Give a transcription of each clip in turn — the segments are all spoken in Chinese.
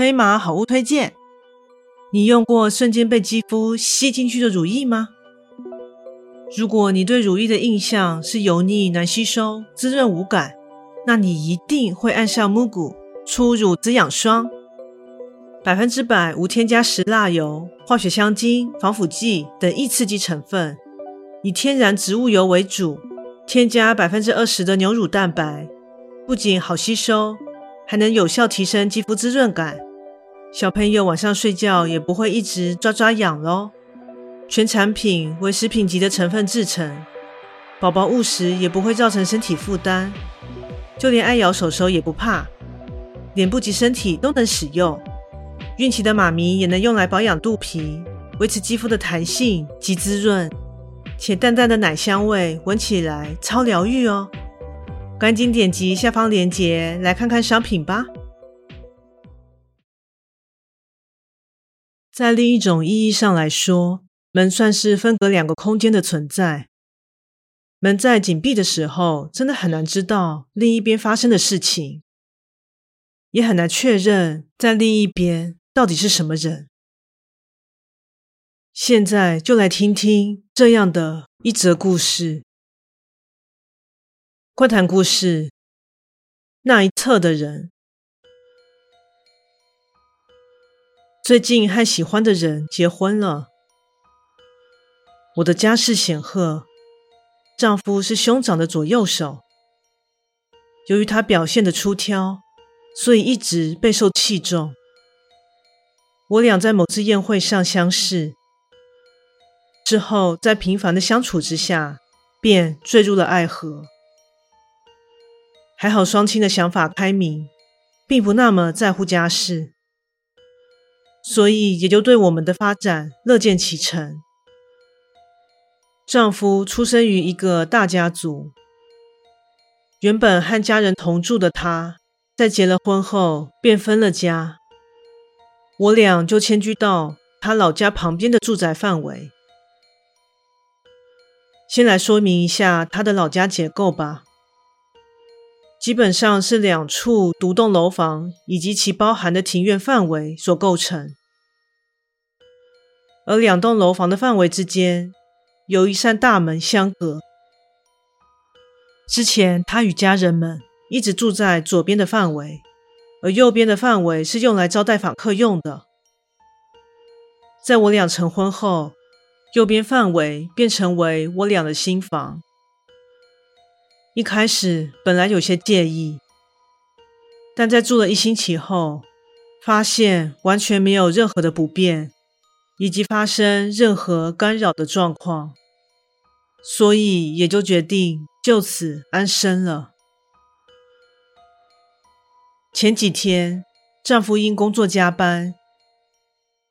飞马好物推荐。你用过瞬间被肌肤吸进去的乳液吗？如果你对乳液的印象是油腻、难吸收、滋润无感，那你一定会爱上 Mugu 初乳滋养霜。百分之百无添加石蜡油、化学香精、防腐剂等易刺激成分，以天然植物油为主，添加百分之二十的牛乳蛋白，不仅好吸收，还能有效提升肌肤滋润感。小朋友晚上睡觉也不会一直抓抓痒喽。全产品为食品级的成分制成，宝宝误食也不会造成身体负担，就连爱咬手手也不怕，脸部及身体都能使用。孕期的妈咪也能用来保养肚皮，维持肌肤的弹性及滋润，且淡淡的奶香味闻起来超疗愈哦。赶紧点击下方链接来看看商品吧。在另一种意义上来说，门算是分隔两个空间的存在。门在紧闭的时候，真的很难知道另一边发生的事情，也很难确认在另一边到底是什么人。现在就来听听这样的一则故事：怪谈故事，那一侧的人。最近和喜欢的人结婚了。我的家世显赫，丈夫是兄长的左右手。由于他表现的出挑，所以一直备受器重。我俩在某次宴会上相识，之后在频繁的相处之下，便坠入了爱河。还好双亲的想法开明，并不那么在乎家世。所以也就对我们的发展乐见其成。丈夫出生于一个大家族，原本和家人同住的他，在结了婚后便分了家，我俩就迁居到他老家旁边的住宅范围。先来说明一下他的老家结构吧，基本上是两处独栋楼房以及其包含的庭院范围所构成。而两栋楼房的范围之间有一扇大门相隔。之前他与家人们一直住在左边的范围，而右边的范围是用来招待访客用的。在我俩成婚后，右边范围便成为我俩的新房。一开始本来有些介意，但在住了一星期后，发现完全没有任何的不便。以及发生任何干扰的状况，所以也就决定就此安生了。前几天，丈夫因工作加班，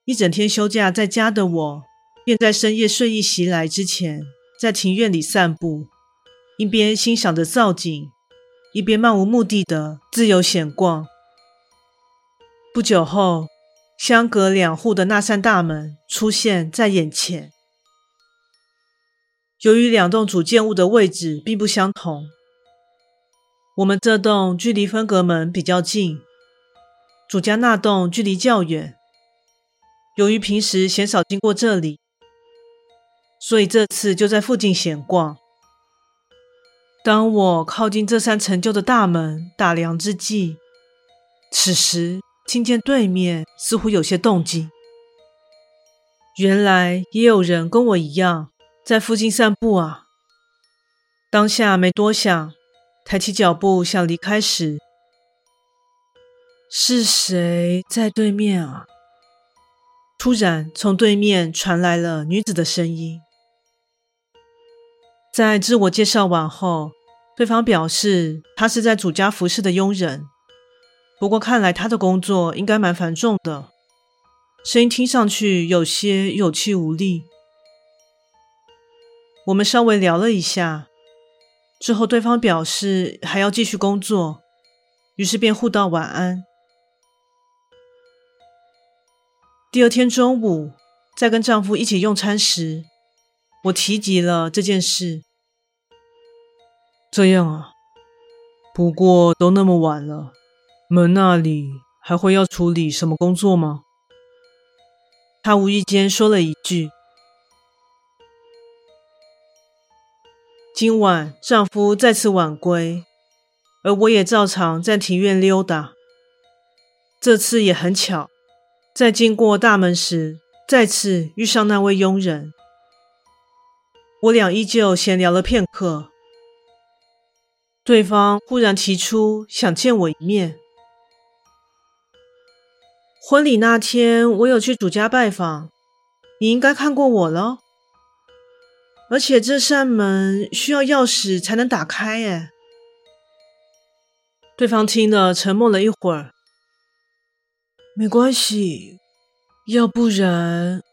一整天休假在家的我，便在深夜睡意袭来之前，在庭院里散步，一边欣赏着造景，一边漫无目的的自由闲逛。不久后，相隔两户的那扇大门出现在眼前。由于两栋主建物的位置并不相同，我们这栋距离分隔门比较近，主家那栋距离较远。由于平时鲜少经过这里，所以这次就在附近闲逛。当我靠近这扇陈旧的大门打量之际，此时。听见对面似乎有些动静，原来也有人跟我一样在附近散步啊。当下没多想，抬起脚步想离开时，是谁在对面啊？突然从对面传来了女子的声音。在自我介绍完后，对方表示他是在主家服侍的佣人。不过看来他的工作应该蛮繁重的，声音听上去有些有气无力。我们稍微聊了一下，之后对方表示还要继续工作，于是便互道晚安。第二天中午，在跟丈夫一起用餐时，我提及了这件事。这样啊，不过都那么晚了。门那里还会要处理什么工作吗？她无意间说了一句。今晚丈夫再次晚归，而我也照常在庭院溜达。这次也很巧，在经过大门时，再次遇上那位佣人。我俩依旧闲聊了片刻，对方忽然提出想见我一面。婚礼那天，我有去主家拜访，你应该看过我了。而且这扇门需要钥匙才能打开，哎。对方听了，沉默了一会儿。没关系，要不然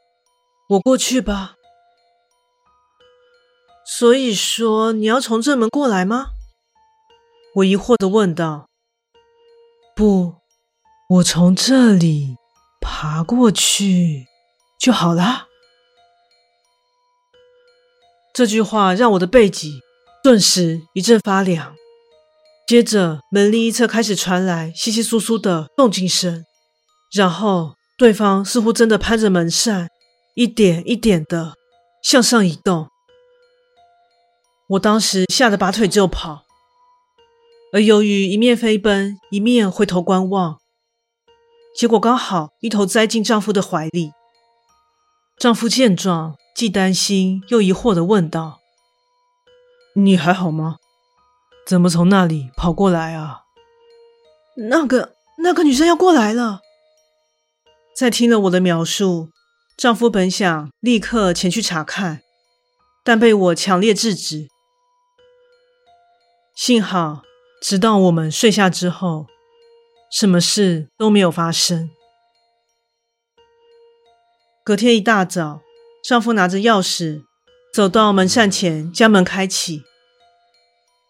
我过去吧。所以说你要从正门过来吗？我疑惑的问道。不。我从这里爬过去就好了。这句话让我的背脊顿时一阵发凉。接着，门另一侧开始传来窸窸窣窣的动静声，然后对方似乎真的攀着门扇，一点一点的向上移动。我当时吓得拔腿就跑，而由于一面飞奔，一面回头观望。结果刚好一头栽进丈夫的怀里。丈夫见状，既担心又疑惑的问道：“你还好吗？怎么从那里跑过来啊？”那个那个女生要过来了。在听了我的描述，丈夫本想立刻前去查看，但被我强烈制止。幸好，直到我们睡下之后。什么事都没有发生。隔天一大早，丈夫拿着钥匙走到门扇前，将门开启。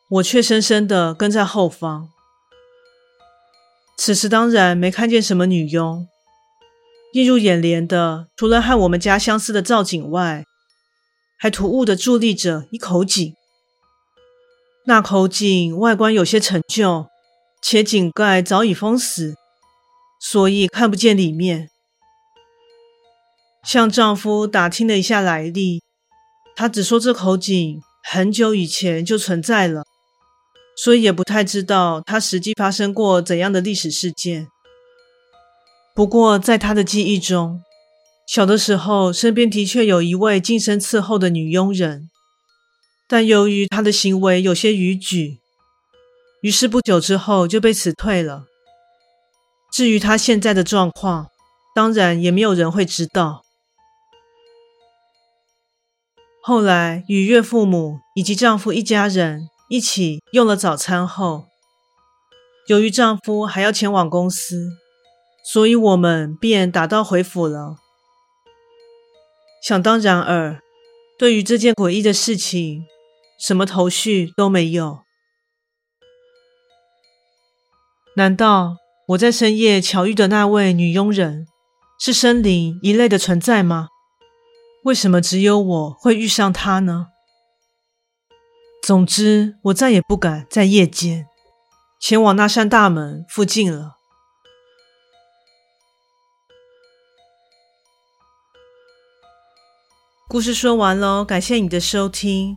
我却深深的跟在后方。此时当然没看见什么女佣，映入眼帘的除了和我们家相似的造景外，还突兀的伫立着一口井。那口井外观有些陈旧。且井盖早已封死，所以看不见里面。向丈夫打听了一下来历，他只说这口井很久以前就存在了，所以也不太知道它实际发生过怎样的历史事件。不过在他的记忆中，小的时候身边的确有一位净身伺候的女佣人，但由于她的行为有些逾矩。于是不久之后就被辞退了。至于她现在的状况，当然也没有人会知道。后来与岳父母以及丈夫一家人一起用了早餐后，由于丈夫还要前往公司，所以我们便打道回府了。想当然尔，对于这件诡异的事情，什么头绪都没有。难道我在深夜巧遇的那位女佣人是生灵一类的存在吗？为什么只有我会遇上她呢？总之，我再也不敢在夜间前往那扇大门附近了。故事说完喽，感谢你的收听，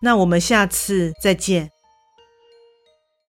那我们下次再见。